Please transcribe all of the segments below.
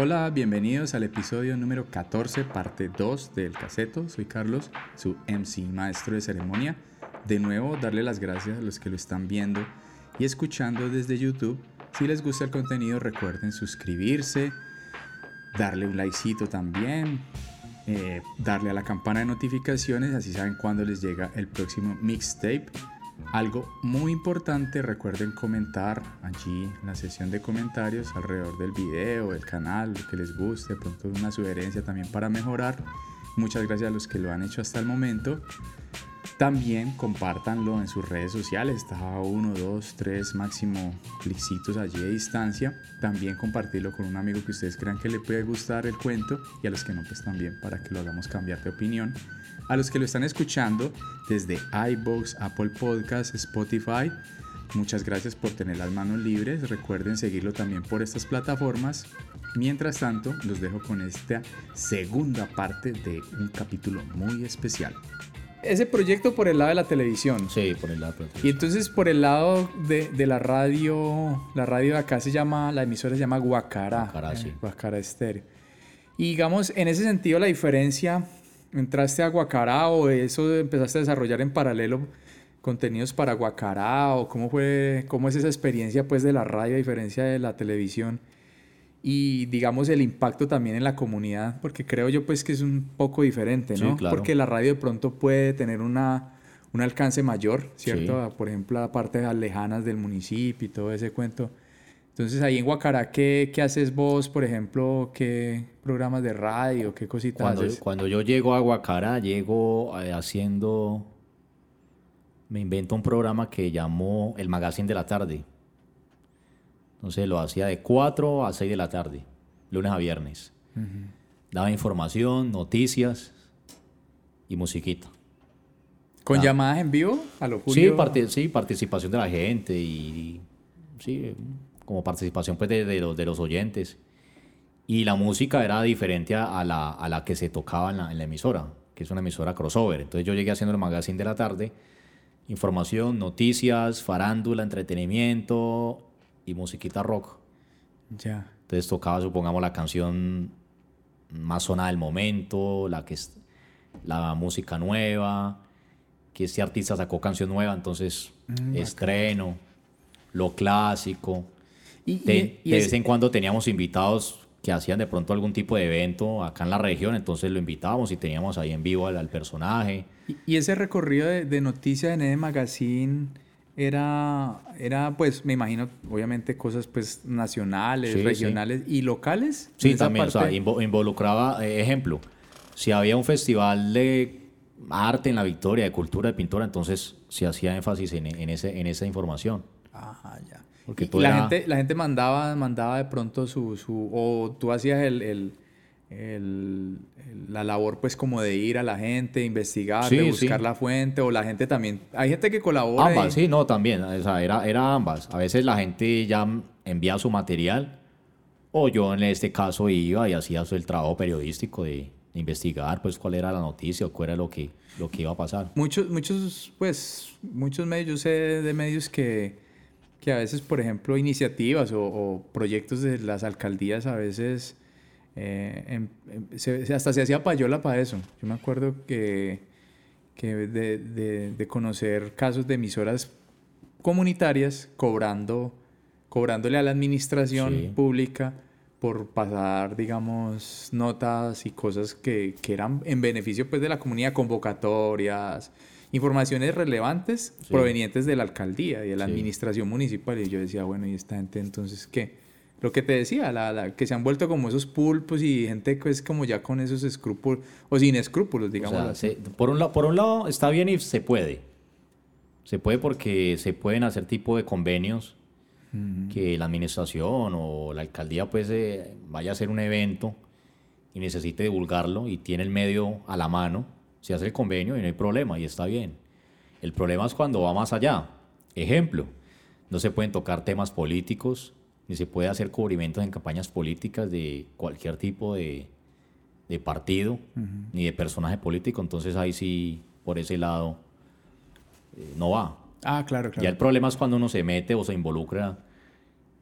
Hola, bienvenidos al episodio número 14, parte 2 del caseto. Soy Carlos, su MC maestro de ceremonia. De nuevo, darle las gracias a los que lo están viendo y escuchando desde YouTube. Si les gusta el contenido, recuerden suscribirse, darle un likecito también, eh, darle a la campana de notificaciones, así saben cuándo les llega el próximo mixtape. Algo muy importante, recuerden comentar allí en la sesión de comentarios alrededor del video, el canal, lo que les guste, pronto una sugerencia también para mejorar. Muchas gracias a los que lo han hecho hasta el momento. También compártanlo en sus redes sociales, está a uno, dos, tres máximo clicitos allí de distancia. También compartirlo con un amigo que ustedes crean que le puede gustar el cuento y a los que no, pues también para que lo hagamos cambiar de opinión. A los que lo están escuchando desde iBox, Apple Podcasts, Spotify, muchas gracias por tener las manos libres. Recuerden seguirlo también por estas plataformas. Mientras tanto, los dejo con esta segunda parte de un capítulo muy especial ese proyecto por el lado de la televisión. Sí, por el lado de la televisión. Y entonces por el lado de, de, la radio, la radio de acá se llama, la emisora se llama Guacara. Guacara, sí. Guacara Estéreo. Y digamos, en ese sentido la diferencia, entraste a Guacara o eso empezaste a desarrollar en paralelo contenidos para Guacara o cómo fue, cómo es esa experiencia pues de la radio a diferencia de la televisión y digamos el impacto también en la comunidad, porque creo yo pues que es un poco diferente, ¿no? Porque la radio de pronto puede tener una, un alcance mayor, ¿cierto? Por ejemplo, a partes lejanas del municipio y todo ese cuento. Entonces ahí en Guacará, ¿qué, ¿qué, haces vos, por ejemplo? ¿Qué programas de radio? ¿Qué cositas cuando, haces? Cuando yo llego a Guacará, llego eh, haciendo... Me invento un programa que llamó El Magazine de la Tarde entonces lo hacía de 4 a 6 de la tarde, lunes a viernes. Daba información, noticias y musiquita. ¿Con llamadas en vivo a lo sí, sí, participación de la gente y, sí, como participación pues de, los, de los oyentes. Y la música era diferente a, la, a la, que se tocaba en la, en la, emisora, que es una emisora crossover. Entonces yo llegué haciendo el magazine de la tarde, información, noticias, farándula, entretenimiento y musiquita rock. Ya. Entonces tocaba, supongamos, la canción más sonada del momento, la que es la música nueva, que este artista sacó canción nueva, entonces mm, estreno, lo clásico. Y, de, vez en cuando teníamos invitados que hacían de pronto algún tipo de evento acá en la región, entonces lo invitábamos y teníamos ahí en vivo al, personaje. Y, ese recorrido de, de noticias en ese magazine era, era, pues, me imagino, obviamente, cosas pues nacionales, regionales y locales. Sí, también, o sea, involucraba, eh, ejemplo, si había un festival de arte en la Victoria, de cultura, de pintura, entonces se hacía énfasis en, en, ese, en esa información. Ajá, ya. Porque y, la, gente, la gente mandaba, mandaba de pronto su, su o tú hacías el el, la labor pues como de ir a la gente, investigar, de buscar la fuente o la gente también, hay gente que colabora. Ambas, sí, no, también, o sea, era, era ambas. A veces la gente ya envía su material o yo en este caso iba y hacía el trabajo periodístico de investigar pues cuál era la noticia o cuál era lo que, lo que iba a pasar. Muchos, muchos, pues, muchos medios, yo sé de medios que, que a veces, por ejemplo, iniciativas o, o proyectos de las alcaldías a veces eh, hasta se hacía payola para eso. Yo me acuerdo que, que de, de, conocer casos de emisoras comunitarias cobrando, cobrándole a la administración pública por pasar, digamos, notas y cosas que, que, eran en beneficio pues, de la comunidad, convocatorias, informaciones relevantes provenientes de la alcaldía y de la administración municipal. Y yo decía, bueno, ¿y esta gente entonces qué? Lo que te decía, la, que se han vuelto como esos pulpos y gente que es como ya con esos escrúpulos, o sin escrúpulos, digamos. por, un lado, por un lado está bien y se puede. Se puede porque se pueden hacer tipo de convenios que la administración o la alcaldía pues eh, vaya a hacer un evento y necesite divulgarlo y tiene el medio a la mano, se hace el convenio y no hay problema y está bien. El problema es cuando va más allá. Ejemplo, no se pueden tocar temas políticos, ni se puede hacer cubrimientos en campañas políticas de cualquier tipo de, de partido, ni de personaje político, entonces ahí sí, por ese lado, eh, no va. Ah, claro, claro. Ya el problema es cuando uno se mete o se involucra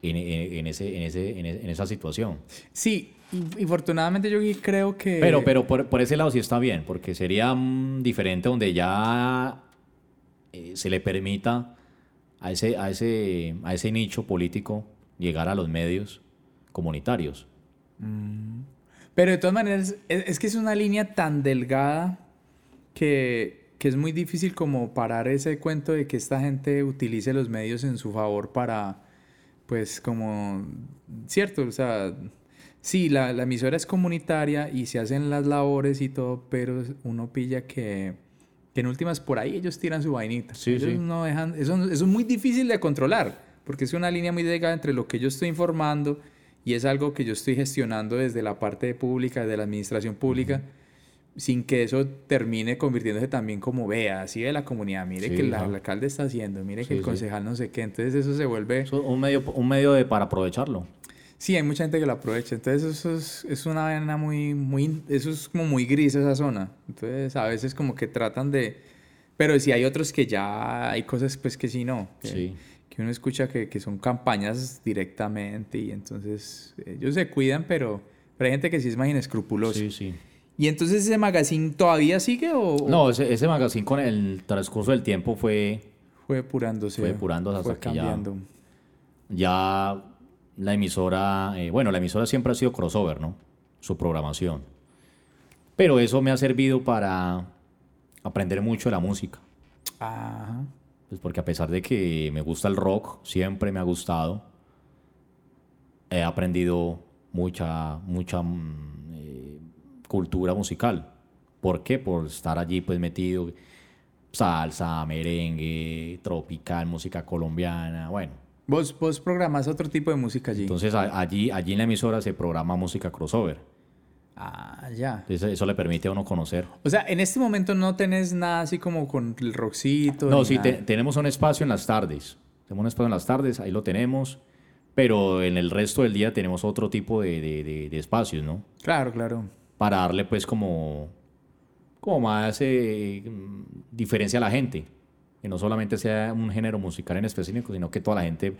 en, en- en ese, en, ese, en, esa situación. Sí, y, afortunadamente yo creo que... Pero, pero por, por ese lado sí está bien, porque sería mm, diferente donde ya eh, se le permita a ese, a, ese, a ese nicho político llegar a los medios comunitarios. Pero de todas maneras, es, es que es una línea tan delgada que, que es muy difícil como parar ese cuento de que esta gente utilice los medios en su favor para, pues como, cierto, o sea, sí, la, la emisora es comunitaria y se hacen las labores y todo, pero uno pilla que, que en últimas por ahí ellos tiran su vainita. Sí, ellos sí. no dejan, eso, eso es muy difícil de controlar, porque es una línea muy delgada entre lo que yo estoy informando y es algo que yo estoy gestionando desde la parte pública, desde la administración pública, sin que eso termine convirtiéndose también como, vea, así de la comunidad, mire Sí, que la- el alcalde está haciendo, mire Sí, que el sí. concejal no sé qué, entonces eso se vuelve... Eso es un medio, un medio de, para aprovecharlo. Sí, hay mucha gente que lo aprovecha. Entonces eso es, es una vaina muy, muy, eso es como muy gris esa zona. Entonces a veces como que tratan de, pero sí hay otros que ya hay cosas pues que sí no. Que, Sí. Que uno escucha que, que son campañas directamente y entonces ellos se cuidan, pero, pero hay gente que sí es más inescrupulosa. Sí, sí. ¿Y entonces ese magazine todavía sigue o No, ese, ese magazine con el transcurso del tiempo fue fue depurándose? Fue depurándose hasta fue que ya- cambiando. ya la emisora, eh, bueno, la emisora siempre ha sido crossover, ¿no? Su programación. Pero eso me ha servido para aprender mucho de la música. Ajá. Pues porque a pesar de que me gusta el rock, siempre me ha gustado, he aprendido mucha, mucha mm, eh, cultura musical. ¿Por qué? Por estar allí pues metido, salsa, merengue, tropical, música colombiana, bueno. Vos, vos programás otro tipo de música allí. Entonces a- allí, allí en la emisora se programa música crossover. Ah, ya. Eso le permite a uno conocer. O sea, en este momento no tenés nada así como con el rockcito. No, sí, te- tenemos un espacio en las tardes. Tenemos un espacio en las tardes, ahí lo tenemos. Pero en el resto del día tenemos otro tipo de, de- de- de espacios, ¿no? Claro, claro. Para darle pues como, como más eh, diferencia a la gente. Que no solamente sea un género musical en específico, sino que toda la gente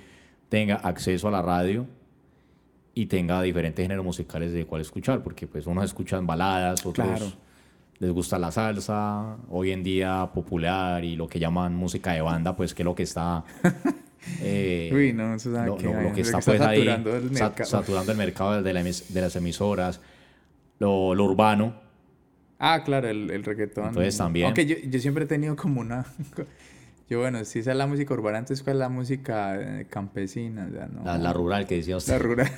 tenga acceso a la radio y tenga diferentes géneros musicales de cuál escuchar. Porque pues unos escuchan baladas, otros Claro. les gusta la salsa, hoy en día popular y lo que llaman música de banda, pues que es lo que está... eh, Uy, no, eso lo, que lo- lo vaina, que eso está que está pues ahí saturando el mercado. saturando el mercado de, la de las emisoras, lo, lo urbano, Ah, claro, el, el reggaetón. Entonces, también. Aunque yo, yo siempre he tenido como una... Yo, bueno, si esa es la música urbana, entonces ¿cuál es la música eh, campesina? O sea, no. la, la rural que decía usted. La rural.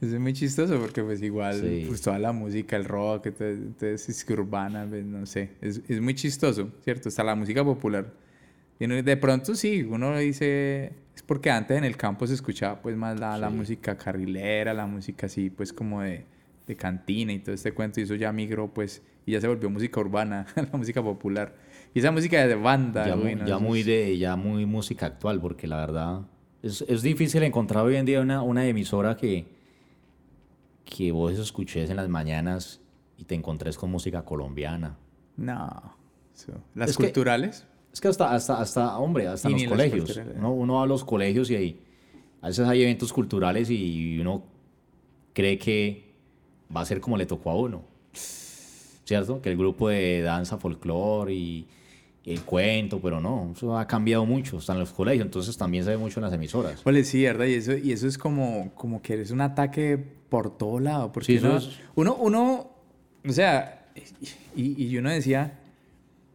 Eso es muy chistoso porque pues igual Sí. pues toda la música, el rock, entonces, es urbana, pues, no sé, es, es muy chistoso, ¿cierto? Hasta la música popular. Y de pronto sí, uno dice, es porque antes en el campo se escuchaba pues más la, la Sí. música carrilera, la música así pues como de, de cantina y todo este cuento y eso ya migró pues y ya se volvió música urbana, la música popular. Y esa música de banda, ya, güey, mu- ¿no? ya muy de ya muy música actual, porque la verdad es, es difícil encontrar hoy en día una, una emisora que, que vos escuches en las mañanas y te encontres con música colombiana. No. eso. Las Es que- culturales. Es que hasta, hasta, hasta hombre, hasta Y los colegios. Uno, uno va a los colegios y ahí, a veces hay eventos culturales y uno cree que va a ser como le tocó a uno. ¿Cierto? Que el grupo de danza folclore y el cuento, pero no, eso ha cambiado mucho, en los colegios, entonces también se ve mucho en las emisoras. Ole, sí, ¿verdad? Y eso, y eso es como, como que es un ataque por todo lado. Porque Sí, uno, es- uno, uno, o sea, y, y uno decía,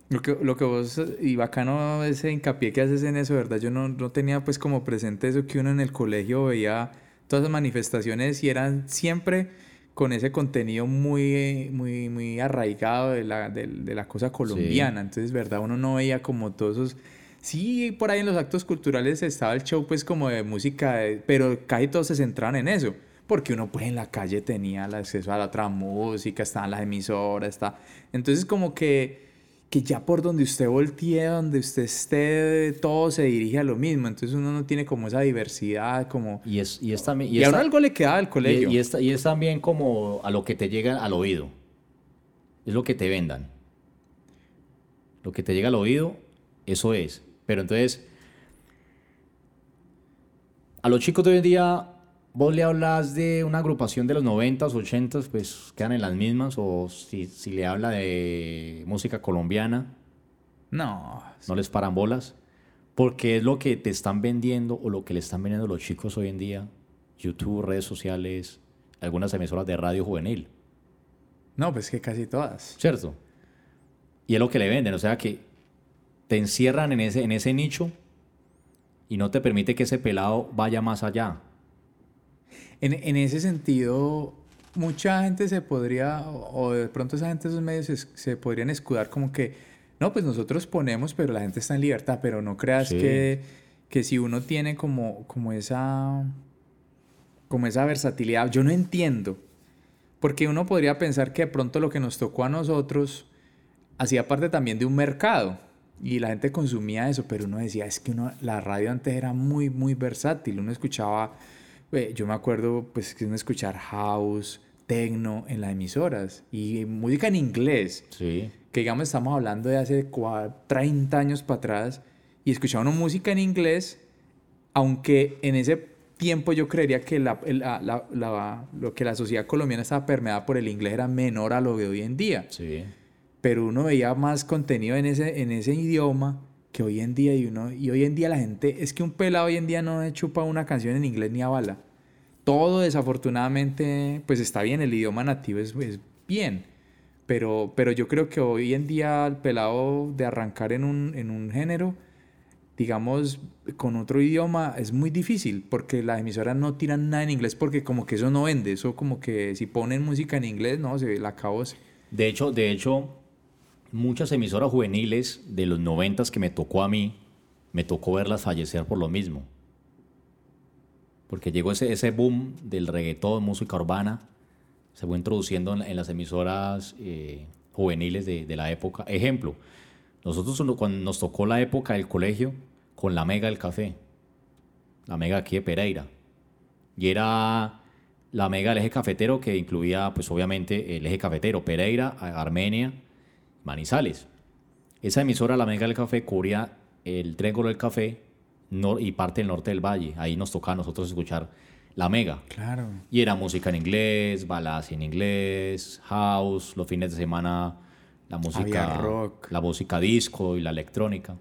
lo que, lo que vos, y bacano ese hincapié que haces en eso, ¿verdad? Yo no, no tenía pues como presente eso que uno en el colegio veía todas las manifestaciones y eran siempre con ese contenido muy, muy, muy arraigado de la, de, de la cosa colombiana. Entonces, ¿verdad? Uno no veía como todos esos... Sí, por ahí en los actos culturales estaba el show pues como de música, de- pero casi todos se centraban en eso. Porque uno pues en la calle tenía el acceso a la otra música, estaban las emisoras, está... Entonces como que, que ya por donde usted voltee, donde usted esté, todo se dirige a lo mismo. Entonces uno no tiene como esa diversidad, como... Y es, y es también... Y, es a uno ta- algo le quedaba del colegio. Y, y es, y es también como a lo que te llega al oído. Es lo que te vendan. Lo que te llega al oído, eso es. Pero entonces, a los chicos de hoy en día, vos le hablas de una agrupación de los 90s, 80s, pues quedan en las mismas, o si, si le habla de música colombiana, No. no les paran bolas, porque es lo que te están vendiendo o lo que le están vendiendo los chicos hoy en día, YouTube, redes sociales, algunas emisoras de radio juvenil, No, pues que casi todas. ¿cierto? Y es lo que le venden, o sea que te encierran en ese, en ese nicho y no te permite que ese pelado vaya más allá. En, en ese sentido, mucha gente se podría, o, de pronto esa gente esos medios se, se podrían escudar como que, no, pues nosotros ponemos, pero la gente está en libertad, pero no creas Sí. que, que si uno tiene como, como esa, como esa versatilidad, yo no entiendo, porque uno podría pensar que de pronto lo que nos tocó a nosotros hacía parte también de un mercado y la gente consumía eso, pero uno decía, es que uno, la radio antes era muy, muy versátil, uno escuchaba, eh, yo me acuerdo pues que uno escuchar house, techno en las emisoras y música en inglés, Sí. que digamos estamos hablando de hace cua- 30 años para atrás y escuchaba música en inglés, aunque en ese tiempo yo creería que la- la- la- la- lo que la sociedad colombiana estaba permeada por el inglés era menor a lo de hoy en día Sí. pero uno veía más contenido en ese, en ese idioma que hoy en día y uno y hoy en día la gente es que un pelado hoy en día no chupa una canción en inglés ni a bala todo desafortunadamente pues está bien el idioma nativo es, es bien pero pero yo creo que hoy en día el pelado de arrancar en un, en un género digamos con otro idioma es muy difícil porque las emisoras no tiran nada en inglés porque como que eso no vende eso como que si ponen música en inglés no se la acabó De hecho, de hecho, muchas emisoras juveniles de los noventas que me tocó a mí, me tocó verlas fallecer por lo mismo. Porque llegó ese, ese boom del reggaetón, música urbana, se fue introduciendo en, las emisoras eh, juveniles de, de la época. Ejemplo, nosotros cuando nos tocó la época del colegio con la Mega del Café, la Mega aquí de Pereira, y era la Mega del eje cafetero que incluía, pues obviamente, el eje cafetero, Pereira, Armenia, Manizales. Esa emisora, la Mega del Café, cubría el Triángulo del Café y parte del norte del valle. Ahí nos tocaba a nosotros escuchar la Mega. claro Y era música en inglés, baladas en inglés, house, los fines de semana la música rock. la música disco y la electrónica.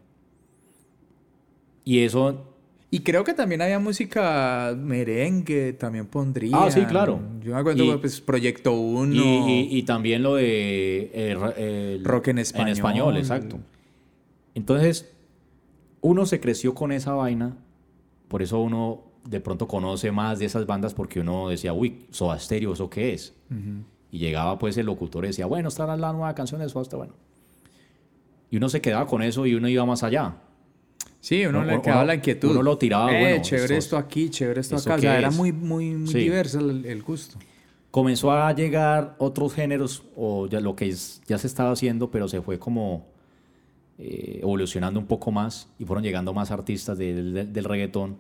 Y eso Y creo que también había música merengue, también pondría. Ah, sí, claro. Yo me acuerdo, Y- pues, Proyecto 1. y, y- y también lo de eh, Rock en español. En español, exacto. Entonces, uno se creció con esa vaina, por eso uno de pronto conoce más de esas bandas porque uno decía, uy, Soda Stereo, ¿eso qué es? Y llegaba pues el locutor y decía, bueno, esta era la nueva canción de Soda Stereo, bueno. Y uno se quedaba con eso y uno iba más allá. Sí, uno Uno- le quedaba uno- la inquietud. uno lo tiraba, Eh, bueno, chévere esto- esto aquí, chévere esto ¿esto acá. O sea, era es? muy, muy, muy Sí. diverso el, el gusto. comenzó a llegar otros géneros o ya lo que es- ya se estaba haciendo, pero se fue como eh, evolucionando un poco más y fueron llegando más artistas del- del- del reggaetón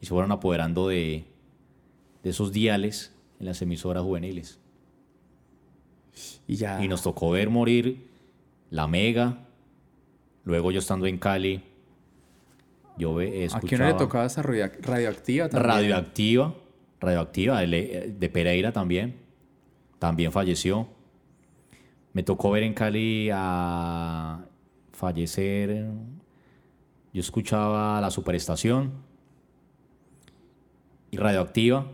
y se fueron apoderando de, de esos diales en las emisoras juveniles. Y ya. Y nos tocó ver morir la Mega, luego yo estando en Cali, yo uno escuchaba le tocaba radio- radioactiva también. radioactiva, radioactiva de, de Pereira también, también falleció. Me tocó ver en Cali a fallecer. Yo escuchaba la superestación y radioactiva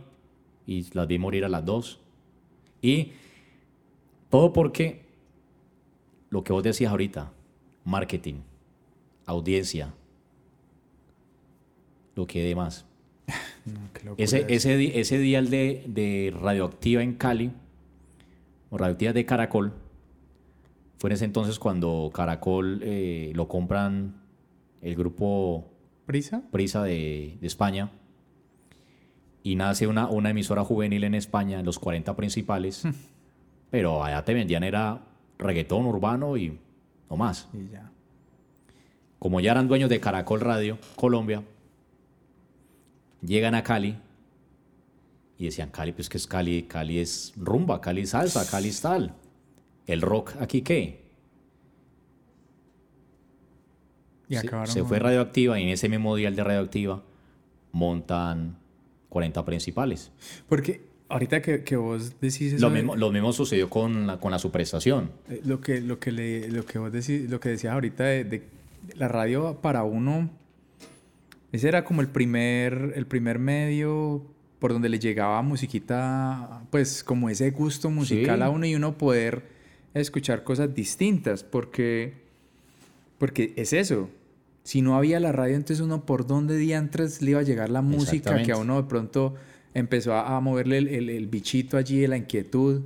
y las vi morir a las dos. Y todo porque lo que vos decías ahorita, marketing, audiencia, lo que dé más. No, Ese, ese, ese dial de, de radioactiva en Cali, o radioactiva de Caracol, fue en ese entonces cuando Caracol eh, lo compran el grupo ¿Prisa? Prisa de, de España y nace una, una emisora juvenil en España, en los 40 principales, pero allá te vendían era reggaetón urbano y no más. Y ya. Como ya eran dueños de Caracol Radio Colombia, llegan a Cali y decían, Cali, pues que es Cali, Cali es rumba, Cali es salsa, Cali es tal. ¿El rock aquí qué? Y Se- se fue radioactiva y en ese mismo día el de radioactiva montan 40 principales. Porque ahorita que, que vos decís eso Lo de- mismo, lo mismo sucedió con la, con la suprestación. Eh, Lo que, lo que, le, lo que vos decís, lo que decías ahorita de, de la radio para uno, ese era como el primer, el primer medio por donde le llegaba musiquita, pues como ese gusto musical Sí. a uno y uno poder escuchar cosas distintas, porque, porque es eso. Si no había la radio, entonces uno por dónde diantres le iba a llegar la música que a uno de pronto empezó a, a moverle el, el- el bichito allí de la inquietud.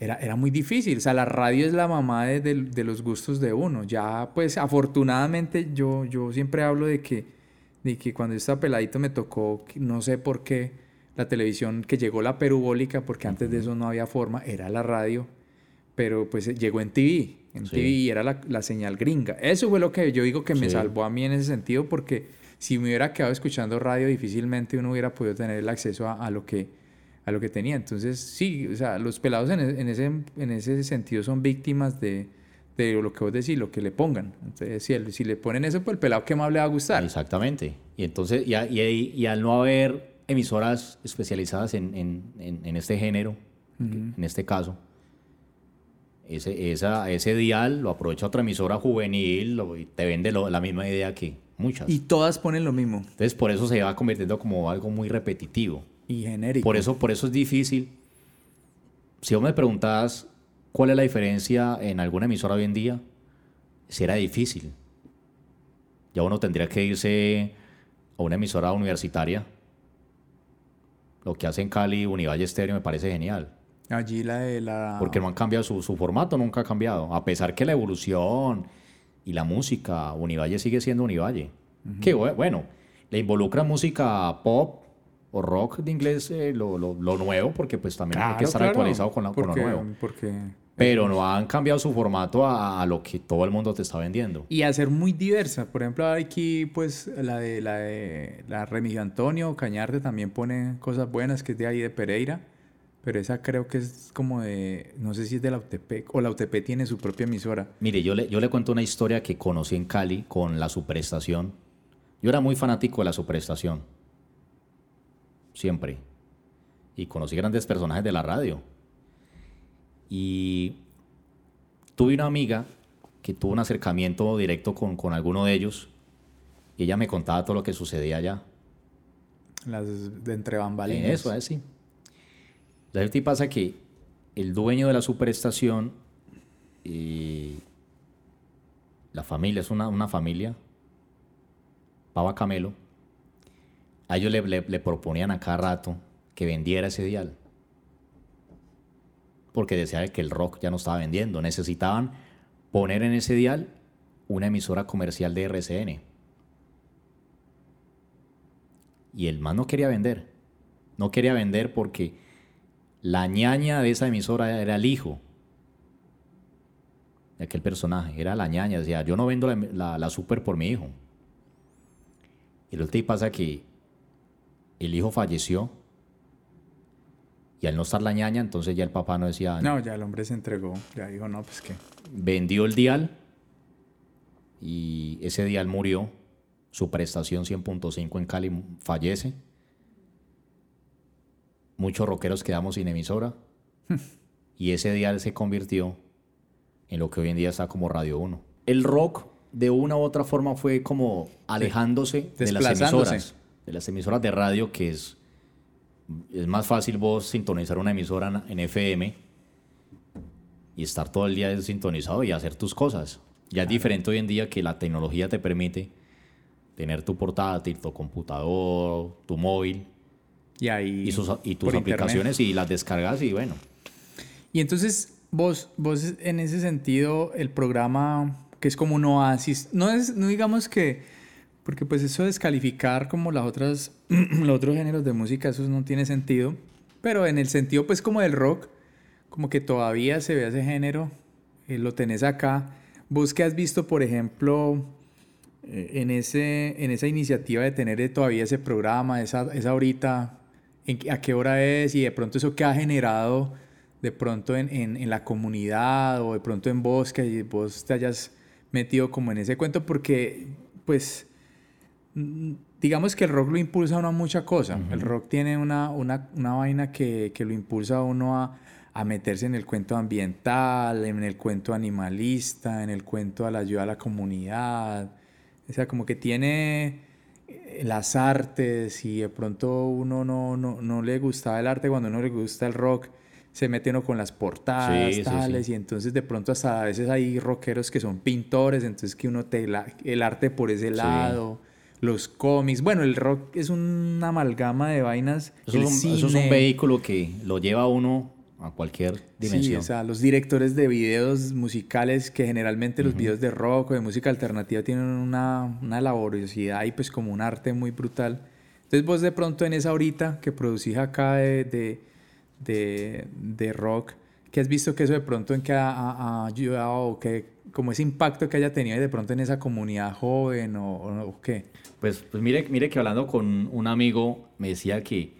Era, era muy difícil. O sea, la radio es la mamá de, de- de los gustos de uno. Ya, pues, afortunadamente, yo, yo siempre hablo de que, de que cuando yo estaba peladito me tocó, no sé por qué, la televisión, que llegó la perubólica, porque antes de eso no había forma, era la radio, pero pues eh, llegó en TV. En Sí. TV y era la, la señal gringa. Eso fue lo que yo digo que me Sí. salvó a mí en ese sentido, porque si me hubiera quedado escuchando radio, difícilmente uno hubiera podido tener el acceso a, a lo que a lo que tenía. Entonces, sí, o sea, los pelados en, e- en ese, en ese sentido son víctimas de, de lo que vos decís, lo que le pongan. Entonces, si, el- si le ponen eso, pues el pelado, ¿qué más le va a gustar? Exactamente. Y entonces, y, a- y, y al no haber emisoras especializadas en, en- en- en este género, en este caso, ese, esa, ese dial lo aprovecha otra emisora juvenil lo- y te vende lo- la misma idea que muchas. Y todas ponen lo mismo. Entonces, por eso se va convirtiendo como algo muy repetitivo. Y genérico. Por eso, por eso es difícil. Si vos me preguntabas cuál es la diferencia en alguna emisora hoy en día, será difícil. Ya uno tendría que irse a una emisora universitaria. Lo que hace en Cali, Univalle Estéreo, me parece genial. Allí la de la... Porque no han cambiado su, su formato, nunca ha cambiado. A pesar que la evolución y la música, Univalle sigue siendo Univalle. Que bue- bueno, le involucra música pop o rock de inglés, eh, lo, lo- lo nuevo, porque pues también hay que estar claro, actualizado con, la- con lo nuevo. Porque... Pero no han cambiado su formato a, a lo que todo el mundo te está vendiendo. Y a ser muy diversa. Por ejemplo, aquí, pues, la de la de la Remigio Antonio Cañarte también pone cosas buenas, que es de ahí de Pereira. Pero esa creo que es como de, no sé si es de la UTP, o la UTP tiene su propia emisora. Mire, yo le, yo le cuento una historia que conocí en Cali con la superestación. Yo era muy fanático de la superestación. Siempre. Y conocí grandes personajes de la radio. Y tuve una amiga que tuvo un acercamiento directo con, con alguno de ellos. Y ella me contaba todo lo que sucedía allá. Las de entre bambalinas. En eso, es sí. ¿Sabes qué pasa? Que el dueño de la superestación, y la familia, es una, una familia, Pava Camelo, a ellos le, proponían a cada rato que vendiera ese dial. Porque decía que el rock ya no estaba vendiendo. Necesitaban poner en ese dial una emisora comercial de RCN. Y el man no quería vender. No quería vender porque la ñaña de esa emisora era el hijo de aquel personaje. Era la ñaña. Decía, yo no vendo la, la- la super por mi hijo. Y lo que pasa que el hijo falleció. Y al no estar la ñaña, entonces ya el papá no decía, No, ya el hombre se entregó. Ya dijo, no, pues que. vendió el dial y ese dial murió. Su prestación 100.5 en Cali fallece. Muchos rockeros quedamos sin emisora. y ese dial se convirtió en lo que hoy en día está como Radio 1. El rock, de una u otra forma, fue como alejándose de las Desplazándose. emisoras. De las emisoras de radio, que es, es más fácil vos sintonizar una emisora en- FM y estar todo el día sintonizado y hacer tus cosas. Ya es diferente hoy en día que la tecnología te permite tener tu portátil, tu computador, tu móvil Y ahí. y, sus, y tus por internet. aplicaciones y las descargas y bueno. Y entonces, vos, vos en ese sentido, el programa que es como un oasis, no es, no digamos que, porque pues eso descalificar como las otras, los otros géneros de música, eso no tiene sentido, pero en el sentido pues como del rock, como que todavía se ve ese género, eh, lo tenés acá. Vos que has visto, por ejemplo, eh, en, ese, en esa iniciativa de tener eh, todavía ese programa, esa, esa horita, en a qué hora es y de pronto eso que ha generado de pronto en, en, en la comunidad o de pronto en vos, que vos te hayas metido como en ese cuento, porque pues digamos que el rock lo impulsa a uno a mucha cosa. El rock tiene una, una, una vaina que, que, lo impulsa a uno a, a, meterse en el cuento ambiental, en el cuento animalista, en el cuento a la ayuda a la comunidad. O sea, como que tiene eh, las artes y de pronto uno no, no, no le gustaba el arte cuando uno le gusta el rock se mete uno con las portadas, tales, y entonces de pronto hasta a veces hay rockeros que son pintores, entonces que uno te el arte por ese lado, los cómics, bueno, el rock es una amalgama de vainas. Eso, es un, eso es un vehículo que lo lleva a uno a cualquier dimensión. Sí, o sea, los directores de videos musicales, que generalmente los videos de rock o de música alternativa tienen una, una laboriosidad y pues como un arte muy brutal. Entonces vos de pronto en esa horita que producís acá de de, de rock, que has visto que eso de pronto en que ha, ayudado o que como ese impacto que haya tenido de pronto en esa comunidad joven o, o, qué? Pues, pues mire, mire que hablando con un amigo me decía que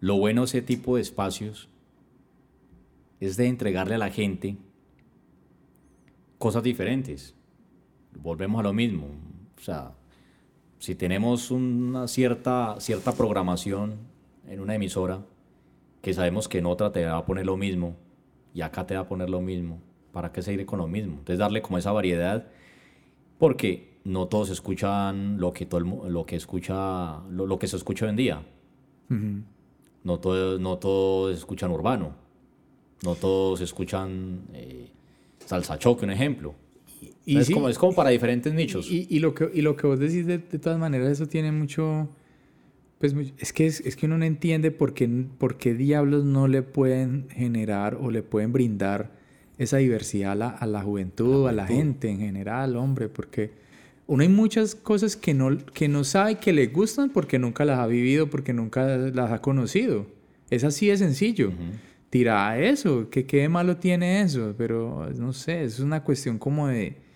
lo bueno de ese tipo de espacios es de entregarle a la gente cosas diferentes. Volvemos a lo mismo. O sea, si tenemos una cierta, cierta programación en una emisora, que sabemos que en otra te va a poner lo mismo y acá te va a poner lo mismo. ¿Para qué seguir con lo mismo? Entonces darle como esa variedad porque no todos escuchan lo que todo lo que escucha lo, que se escucha hoy en día. No todos no todos escuchan urbano. No todos escuchan eh, salsa choque, un ejemplo. Y, es, como, es como para diferentes nichos. Y, lo, que, y lo que vos decís de, de todas maneras, eso tiene mucho pues es que, es, que uno no entiende por qué, por qué diablos no le pueden generar o le pueden brindar esa diversidad a la, a la juventud, a la gente en general, hombre, porque uno hay muchas cosas que no, que no sabe que le gustan porque nunca las ha vivido, porque nunca las ha conocido. Es así de sencillo. Tira eso, que qué malo tiene eso, pero no sé, es una cuestión como de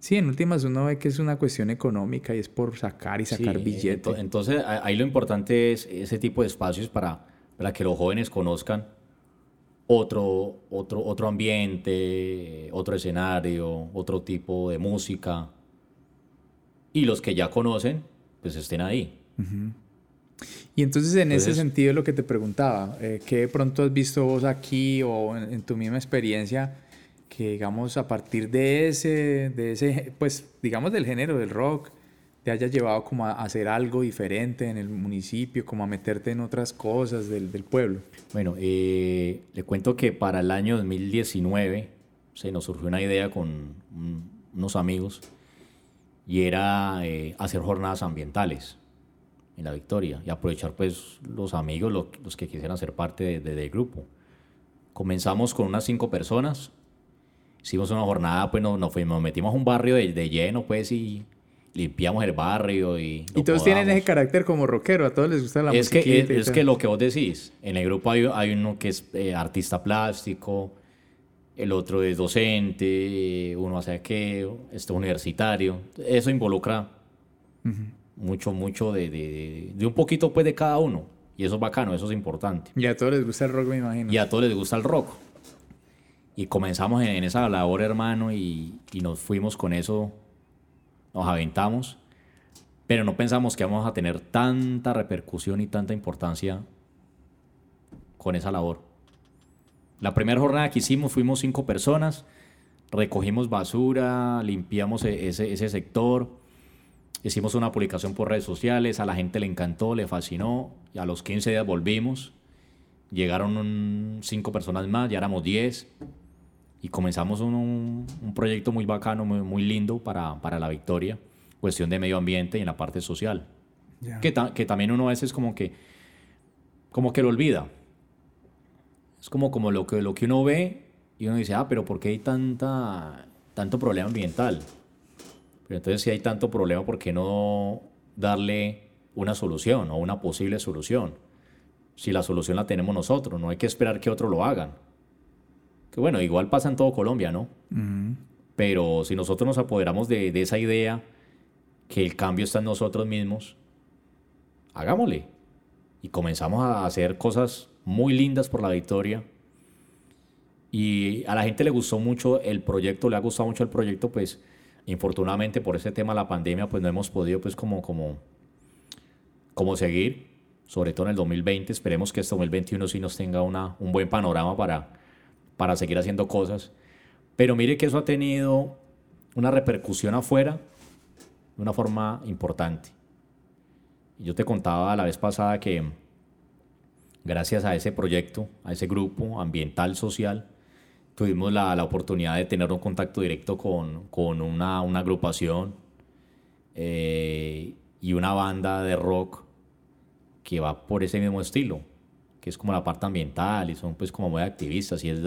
Sí, en últimas uno ve que es una cuestión económica y es por sacar y sacar billetes. Entonces, ahí lo importante es ese tipo de espacios para, para que los jóvenes conozcan otro, otro, otro ambiente, otro escenario, otro tipo de música. Y los que ya conocen, pues estén ahí. Y entonces en ese sentido lo que te preguntaba, eh, ¿qué de pronto has visto vos aquí o en tu misma experiencia? que digamos a partir de ese, de ese, pues digamos del género del rock, haya llevado como a hacer algo diferente en el municipio, como a meterte en otras cosas del, del pueblo? Bueno, eh, le cuento que para el año 2019 se nos surgió una idea con unos amigos y era eh, hacer jornadas ambientales en la Victoria y aprovechar pues los amigos, los, los que quisieran ser parte de, del grupo. Comenzamos con unas cinco personas, hicimos una jornada, pues nos, nos, fuimos, nos metimos a un barrio de, de, lleno, pues, y limpiamos el barrio y... Y todos tienen ese carácter como rockero, a todos les gusta la música. Que, es, es que lo que vos decís, en el grupo hay, hay uno que es eh, artista plástico, el otro es docente, uno hace qué, este universitario. Eso involucra mucho, mucho de, de, de, un poquito pues de cada uno. Y eso es bacano, eso es importante. Y a todos les gusta el rock, me imagino. Y a todos les gusta el rock. Y comenzamos en, esa labor, hermano, y, y, nos fuimos con eso, nos aventamos, pero no pensamos que vamos a tener tanta repercusión y tanta importancia con esa labor. La primera jornada que hicimos fuimos cinco personas, recogimos basura, limpiamos e, ese, sector, hicimos una publicación por redes sociales, a la gente le encantó, le fascinó, y a los 15 días volvimos, llegaron cinco personas más, ya éramos 10 y comenzamos un, un proyecto muy bacano, muy, muy lindo para, para, la victoria, cuestión de medio ambiente y en la parte social. Que, que, también uno a veces como que, como que lo olvida. Es como, como lo, que, lo que uno ve y uno dice, ah, pero ¿por qué hay tanta, tanto problema ambiental? Pero entonces si hay tanto problema, ¿por qué no darle una solución o una posible solución? Si la solución la tenemos nosotros, no hay que esperar que otros lo hagan. Que bueno, igual pasa en todo Colombia, ¿no? Pero si nosotros nos apoderamos de, de, esa idea, que el cambio está en nosotros mismos, hagámosle. Y comenzamos a hacer cosas muy lindas por la victoria. Y a la gente le gustó mucho el proyecto, le ha gustado mucho el proyecto, pues infortunadamente por ese tema la pandemia, pues no hemos podido pues como, como cómo seguir, sobre todo en el 2020. Esperemos que este 2021 sí nos tenga una, un buen panorama para, para seguir haciendo cosas. Pero mire que eso ha tenido una repercusión afuera de una forma importante. Yo te contaba la vez pasada que gracias a ese proyecto, a ese grupo ambiental, social, tuvimos la, la oportunidad de tener un contacto directo con, con una, una, agrupación eh, y una banda de rock que va por ese mismo estilo, que es como la parte ambiental y son pues como muy activistas y es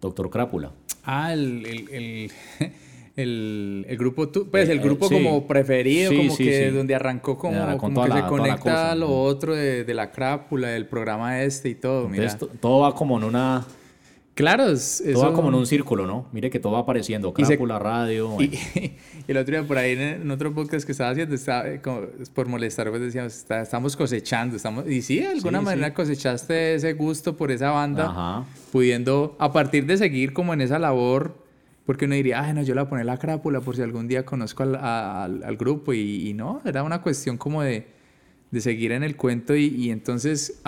Doctor Crápula. Ah, el, el, el, el, grupo, pues el eh, grupo como preferido, como que donde arrancó como, como que se conecta a lo otro de, de, la crápula, del programa este y todo. Entonces, todo va como en una Claro, es, todo va como en un círculo, ¿no? Mire que todo va apareciendo, crápula, radio. Y, el otro día por ahí en, otro podcast que estaba haciendo, estaba, eh, como, por molestar, pues decíamos, estamos cosechando, estamos... Y sí, de alguna manera cosechaste ese gusto por esa banda, pudiendo, a partir de seguir como en esa labor, porque uno diría, ay, no, yo le voy a poner la crápula por si algún día conozco al, al, grupo, y, no, era una cuestión como de, de seguir en el cuento, y, entonces,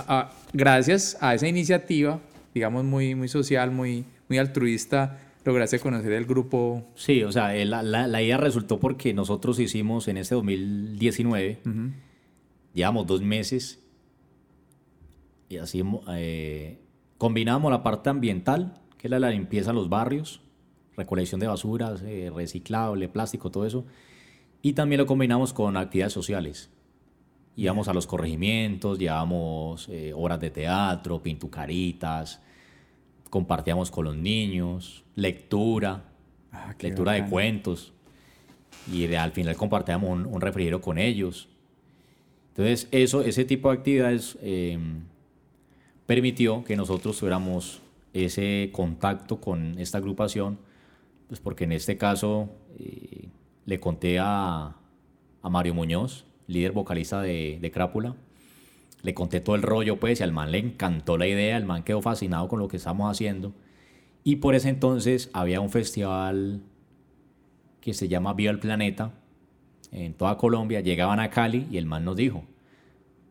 gracias a esa iniciativa digamos, muy, muy social, muy, muy altruista, lograste conocer el grupo. Sí, o sea, la, la, la idea resultó porque nosotros hicimos en ese 2019, llevamos dos meses y así eh, combinamos la parte ambiental, que era la limpieza de los barrios, recolección de basuras, eh, reciclable, plástico, todo eso, y también lo combinamos con actividades sociales. Íbamos a los corregimientos, llevamos eh, horas de teatro, pintucaritas, compartíamos con los niños, lectura, ah, lectura de cuentos. Y al final compartíamos un, un, refrigerio con ellos. Entonces, eso, ese tipo de actividades em, permitió que nosotros tuviéramos ese contacto con esta agrupación, pues porque en este caso eh, le conté a, a Mario Muñoz, líder vocalista de, de Crápula. Le conté todo el rollo, pues, y al man le encantó la idea, el man quedó fascinado con lo que estamos haciendo. Y por ese entonces había un festival que se llama Viva el Planeta en toda Colombia. Llegaban a Cali y el man nos dijo,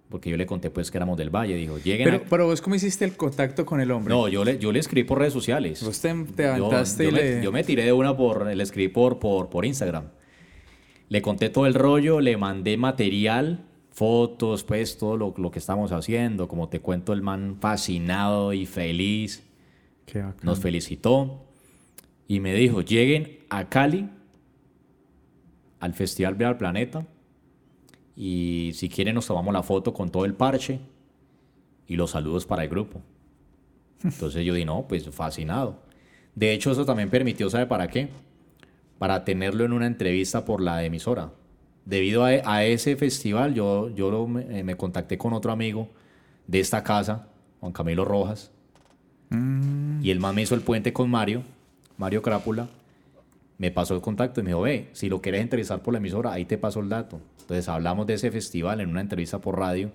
porque yo le conté pues que éramos del Valle, dijo, lleguen pero, pero vos cómo hiciste el contacto con el hombre? No, yo le, yo le escribí por redes sociales. Vos te, te aventaste yo, y le... Me, yo me tiré de una por, le escribí por, por, por Instagram. Le conté todo el rollo, le mandé material, fotos, pues todo lo, lo que estamos haciendo. Como te cuento, el man fascinado y feliz. Nos felicitó y me dijo, lleguen a Cali, al Festival Vial Planeta, y si quieren nos tomamos la foto con todo el parche y los saludos para el grupo. Entonces yo dije, no, pues fascinado. De hecho, eso también permitió, ¿sabe para qué? Para tenerlo en una entrevista por la emisora. Debido a, ese festival, yo, yo eh, me, contacté con otro amigo de esta casa, Juan Camilo Rojas, mm. y el man me hizo el puente con Mario, Mario Crápula, me pasó el contacto y me dijo, ve, si lo quieres entrevistar por la emisora, ahí te paso el dato. Entonces hablamos de ese festival en una entrevista por radio.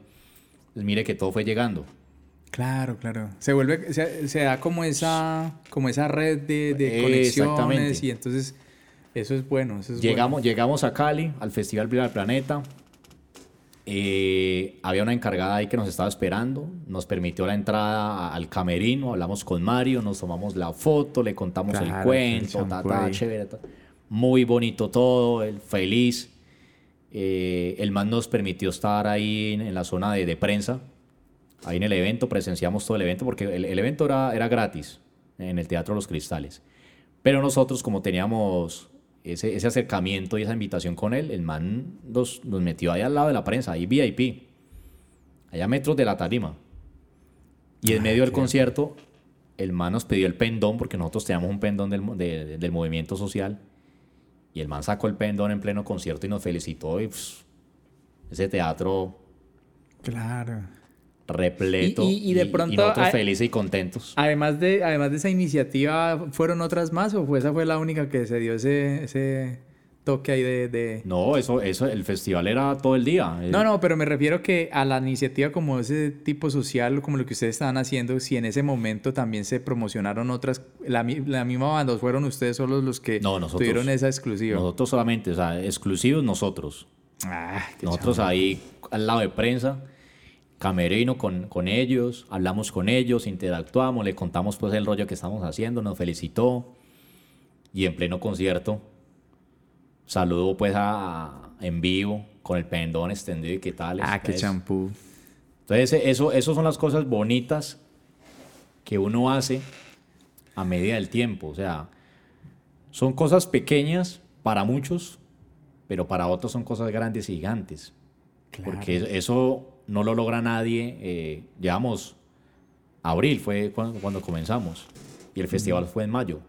Pues mire que todo fue llegando. Claro, claro. Se vuelve, se, da como esa, como esa red de, de conexiones y entonces eso es bueno. llegamos, llegamos a Cali, al Festival Viva del Planeta. Eh, había una encargada ahí que nos estaba esperando. Nos permitió la entrada al camerino. Hablamos con Mario, nos tomamos la foto, le contamos el cuento. chévere, Muy bonito todo, feliz. Eh, el man nos permitió estar ahí en, la zona de, de, prensa, ahí en el evento, presenciamos todo el evento, porque el, el evento era, era gratis en el Teatro Los Cristales. Pero nosotros, como teníamos ese, ese, acercamiento y esa invitación con él, el man nos, nos metió ahí al lado de la prensa, ahí VIP, allá metros de la tarima. Y en medio del concierto, el man nos pidió el pendón, porque nosotros teníamos un pendón del, del movimiento social. Y el man sacó el pendón en pleno concierto y nos felicitó. Y ese teatro. Claro repleto y, de pronto y nosotros felices y contentos. Además de, además de esa iniciativa, ¿fueron otras más o fue, esa fue la única que se dio ese, ese toque ahí de, No, eso, eso, el festival era todo el día. No, no, pero me refiero que a la iniciativa como ese tipo social, como lo que ustedes estaban haciendo, si en ese momento también se promocionaron otras, la, la misma banda, ¿o fueron ustedes solos los que no, nosotros, tuvieron esa exclusiva? Nosotros solamente, o sea, exclusivos nosotros. Ah, Nosotros ahí al lado de prensa, camerino con, con ellos, hablamos con ellos, interactuamos, le contamos pues el rollo que estamos haciendo, nos felicitó y en pleno concierto saludo pues a, en vivo con el pendón extendido y qué tal. Ah, qué champú. Entonces eso, eso son las cosas bonitas que uno hace a medida del tiempo. O sea, son cosas pequeñas para muchos, pero para otros son cosas grandes y gigantes. Porque eso no lo logra nadie. Eh, llevamos abril, fue cuando, comenzamos. Y el festival fue en mayo.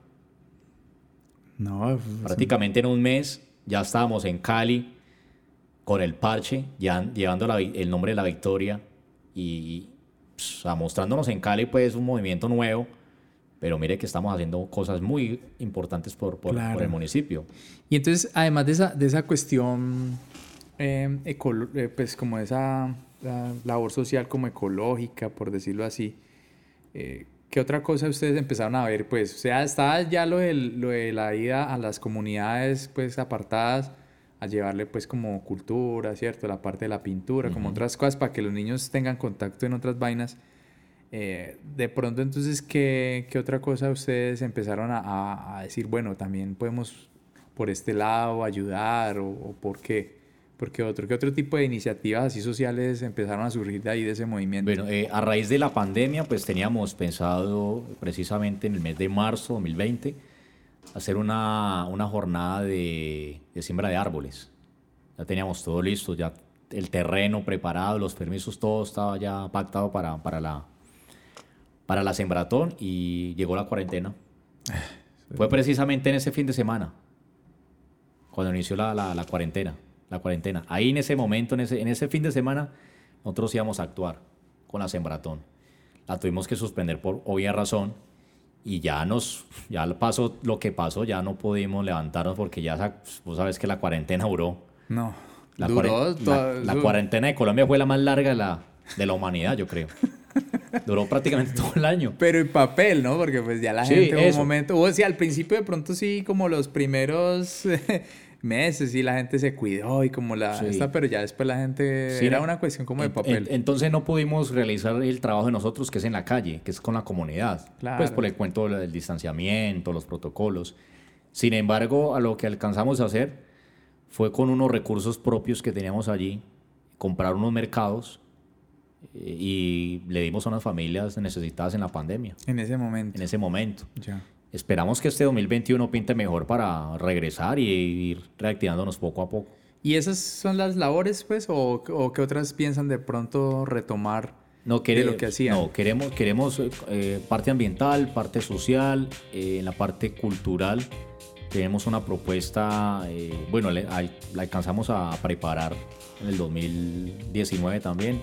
No, Prácticamente en un mes ya estábamos en Cali con el parche, ya, llevando el nombre de la victoria y pues, mostrándonos en Cali pues un movimiento nuevo pero mire que estamos haciendo cosas muy importantes por, por, el municipio. Y entonces, además de esa, de esa cuestión, eh, eh, pues como esa labor social como ecológica, por decirlo así, eh, ¿qué otra cosa ustedes empezaron a ver? Pues, o sea, estaba ya lo de, lo de la ida a las comunidades pues apartadas, a llevarle pues como cultura, ¿cierto? La parte de la pintura, como otras cosas para que los niños tengan contacto en otras vainas. Eh, de pronto entonces, ¿qué, ¿qué, otra cosa ustedes empezaron a, a, decir, bueno, también podemos por este lado ayudar o, por qué? Porque otro, ¿qué otro tipo de iniciativas así sociales empezaron a surgir de ahí, de ese movimiento? Bueno, eh, a raíz de la pandemia, pues teníamos pensado precisamente en el mes de marzo 2020 hacer una, una jornada de, de siembra de árboles. Ya teníamos todo listo, ya el terreno preparado, los permisos, todo estaba ya pactado para, para la, para la Sembratón y llegó la cuarentena. Fue precisamente en ese fin de semana, cuando inició la, la, cuarentena. La cuarentena. Ahí en ese momento, en ese, en ese fin de semana, nosotros íbamos a actuar con la Sembratón. La tuvimos que suspender por obvia razón y ya nos, ya pasó lo que pasó, ya no pudimos levantarnos porque ya, vos sabes que la cuarentena duró. No, la, duró la, cuarentena de Colombia fue la más larga de la, de la humanidad, yo creo. Duró prácticamente todo el año. Pero en papel, ¿no? Porque pues ya la gente en un momento... O sea, al principio de pronto sí, como los primeros meses, sí, la gente se cuidó y como la... Esta, pero ya después la gente... era una cuestión como de papel. entonces no pudimos realizar el trabajo de nosotros, que es en la calle, que es con la comunidad. Pues por el cuento del distanciamiento, los protocolos. Sin embargo, a lo que alcanzamos a hacer fue con unos recursos propios que teníamos allí, comprar unos mercados y le dimos a unas familias necesitadas en la pandemia. En ese momento. En ese momento. Ya. Esperamos que este 2021 pinte mejor para regresar y ir reactivándonos poco a poco. ¿Y esas son las labores, pues? ¿O, o qué otras piensan de pronto retomar no, de lo que hacían? No, queremos, queremos eh, parte ambiental, parte social, eh, en la parte cultural. Tenemos una propuesta, eh, bueno, la alcanzamos a preparar en el 2019 también